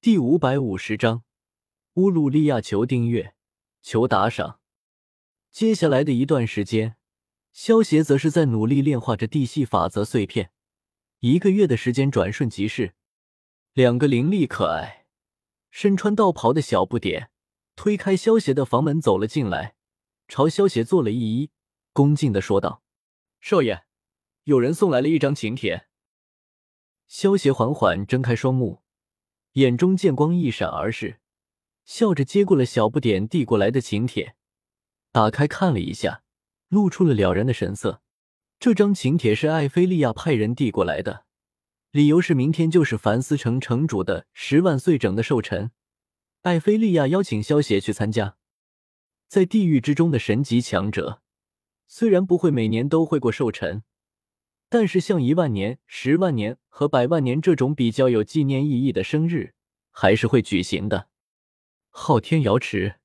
第五百五十章，乌鲁利亚求订阅，求打赏。接下来的一段时间，萧协则是在努力炼化着地系法则碎片。一个月的时间转瞬即逝，两个伶俐可爱、身穿道袍的小不点推开萧协的房门走了进来，朝萧协做了一揖，恭敬的说道：“少爷，有人送来了一张请帖。”萧协缓缓睁开双目。眼中剑光一闪而逝，笑着接过了小不点递过来的请帖，打开看了一下，露出了了然的神色。这张请帖是艾菲利亚派人递过来的，理由是明天就是凡斯城城主的十万岁整的寿辰，艾菲利亚邀请萧协去参加。在地狱之中的神级强者，虽然不会每年都会过寿辰。但是，像一万年、十万年和百万年这种比较有纪念意义的生日，还是会举行的。昊天瑶池，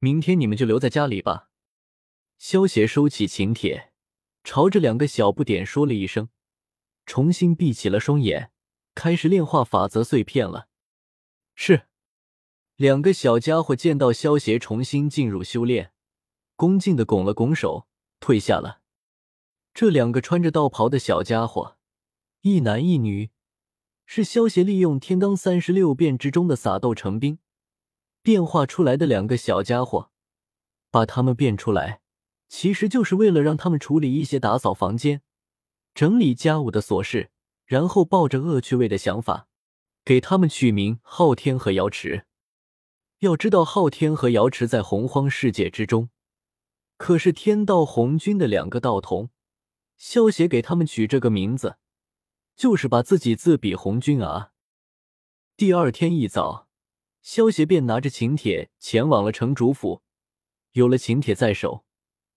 明天你们就留在家里吧。萧协收起请帖，朝着两个小不点说了一声，重新闭起了双眼，开始炼化法则碎片了。是，两个小家伙见到萧协重新进入修炼，恭敬的拱了拱手，退下了。这两个穿着道袍的小家伙，一男一女，是萧协利用天罡三十六变之中的撒豆成兵变化出来的两个小家伙。把他们变出来，其实就是为了让他们处理一些打扫房间、整理家务的琐事，然后抱着恶趣味的想法，给他们取名昊天和瑶池。要知道，昊天和瑶池在洪荒世界之中，可是天道红军的两个道童。萧协给他们取这个名字，就是把自己自比红军啊。第二天一早，萧协便拿着请帖前往了城主府。有了请帖在手，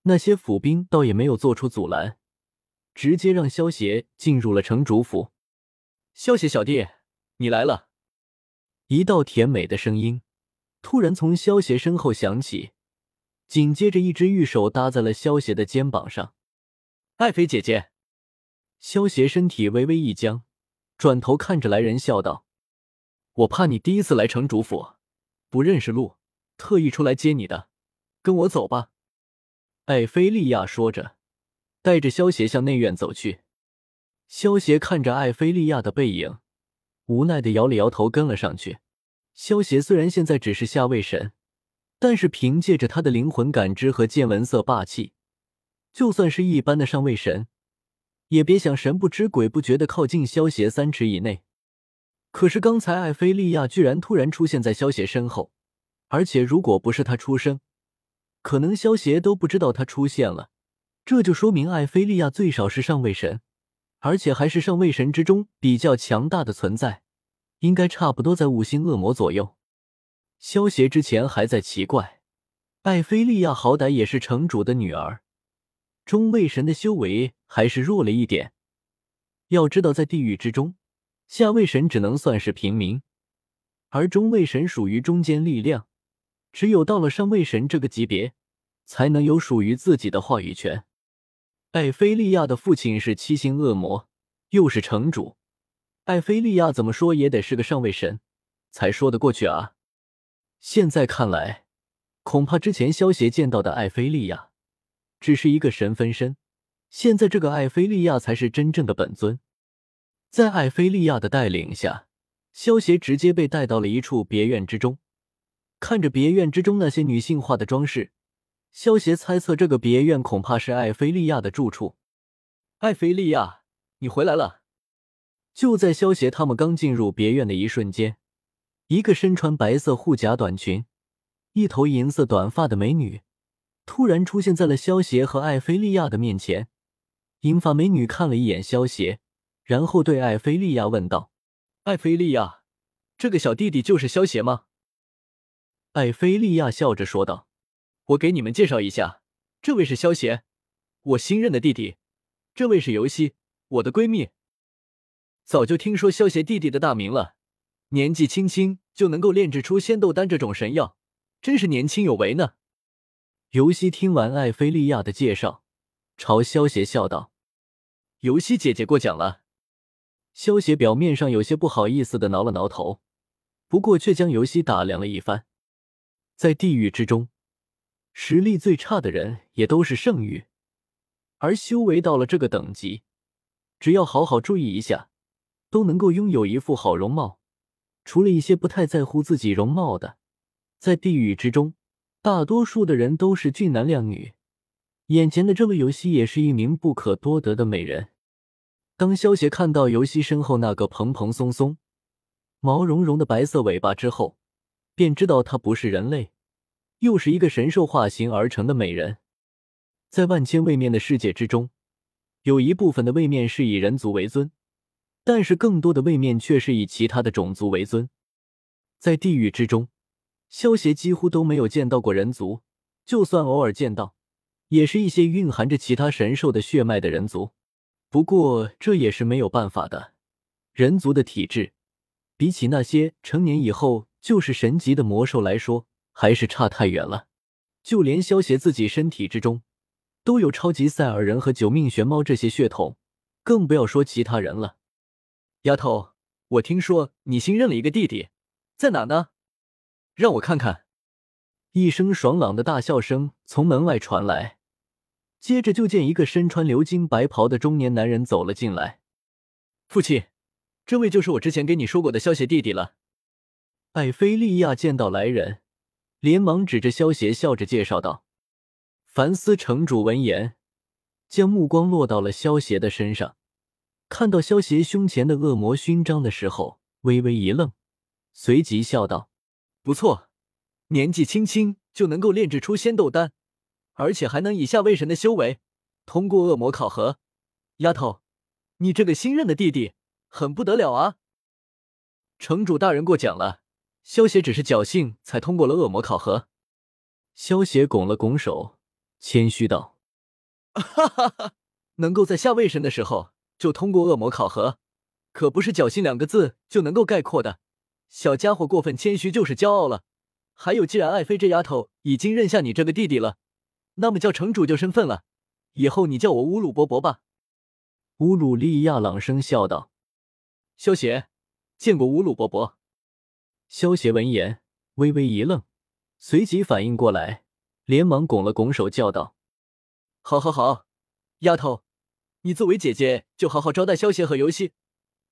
那些府兵倒也没有做出阻拦，直接让萧协进入了城主府。萧协小弟，你来了！一道甜美的声音突然从萧协身后响起，紧接着一只玉手搭在了萧协的肩膀上。爱妃姐姐，萧协身体微微一僵，转头看着来人笑道：“我怕你第一次来城主府，不认识路，特意出来接你的。跟我走吧。”艾菲利亚说着，带着萧协向内院走去。萧协看着艾菲利亚的背影，无奈的摇了摇头，跟了上去。萧协虽然现在只是下位神，但是凭借着他的灵魂感知和见闻色霸气。就算是一般的上位神，也别想神不知鬼不觉的靠近萧协三尺以内。可是刚才艾菲利亚居然突然出现在萧协身后，而且如果不是他出声，可能萧协都不知道他出现了。这就说明艾菲利亚最少是上位神，而且还是上位神之中比较强大的存在，应该差不多在五星恶魔左右。萧协之前还在奇怪，艾菲利亚好歹也是城主的女儿。中位神的修为还是弱了一点。要知道，在地狱之中，下位神只能算是平民，而中位神属于中坚力量。只有到了上位神这个级别，才能有属于自己的话语权。艾菲利亚的父亲是七星恶魔，又是城主，艾菲利亚怎么说也得是个上位神，才说得过去啊。现在看来，恐怕之前萧协见到的艾菲利亚。只是一个神分身，现在这个艾菲利亚才是真正的本尊。在艾菲利亚的带领下，萧协直接被带到了一处别院之中。看着别院之中那些女性化的装饰，萧协猜测这个别院恐怕是艾菲利亚的住处。艾菲利亚，你回来了！就在萧协他们刚进入别院的一瞬间，一个身穿白色护甲短裙、一头银色短发的美女。突然出现在了萧协和艾菲利亚的面前，银发美女看了一眼萧协，然后对艾菲利亚问道：“艾菲利亚，这个小弟弟就是萧协吗？”艾菲利亚笑着说道：“我给你们介绍一下，这位是萧协，我新认的弟弟；这位是尤西，我的闺蜜。早就听说萧协弟弟的大名了，年纪轻轻就能够炼制出仙豆丹这种神药，真是年轻有为呢。”尤西听完艾菲利亚的介绍，朝萧协笑道：“尤西姐姐过奖了。”萧协表面上有些不好意思的挠了挠头，不过却将尤西打量了一番。在地狱之中，实力最差的人也都是圣域，而修为到了这个等级，只要好好注意一下，都能够拥有一副好容貌。除了一些不太在乎自己容貌的，在地狱之中，大多数的人都是俊男靓女。眼前的这位游戏也是一名不可多得的美人。当萧协看到游戏身后那个蓬蓬松松、毛茸茸的白色尾巴之后，便知道她不是人类，又是一个神兽化形而成的美人。在万千位面的世界之中，有一部分的位面是以人族为尊。但是更多的位面却是以其他的种族为尊，在地狱之中，萧协几乎都没有见到过人族，就算偶尔见到，也是一些蕴含着其他神兽的血脉的人族。不过这也是没有办法的，人族的体质比起那些成年以后就是神级的魔兽来说，还是差太远了。就连萧协自己身体之中，都有超级赛尔人和九命玄猫这些血统，更不要说其他人了。丫头，我听说你新认了一个弟弟，在哪呢？让我看看。一声爽朗的大笑声从门外传来，接着就见一个身穿鎏金白袍的中年男人走了进来。父亲，这位就是我之前给你说过的萧协弟弟了。艾菲利亚见到来人，连忙指着萧协，笑着介绍道。凡斯城主闻言，将目光落到了萧协的身上。看到萧协胸前的恶魔勋章的时候，微微一愣，随即笑道：“不错，年纪轻轻就能够炼制出仙斗丹，而且还能以下位神的修为通过恶魔考核。丫头，你这个新任的弟弟很不得了啊！”城主大人过奖了，萧协只是侥幸才通过了恶魔考核。萧协拱了拱手，谦虚道：“哈哈哈，能够在下位神的时候。”就通过恶魔考核，可不是侥幸两个字就能够概括的。小家伙过分谦虚就是骄傲了。还有，既然爱妃这丫头已经认下你这个弟弟了，那么叫城主就身份了。以后你叫我乌鲁伯伯吧。乌鲁利亚朗声笑道：“萧协，见过乌鲁伯伯。”萧协闻言微微一愣，随即反应过来，连忙拱了拱手叫道：“好，好，好，丫头。”你作为姐姐，就好好招待萧协和游戏，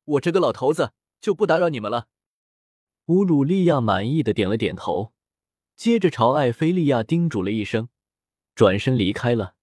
我这个老头子就不打扰你们了。乌鲁利亚满意的点了点头，接着朝艾菲利亚叮嘱了一声，转身离开了。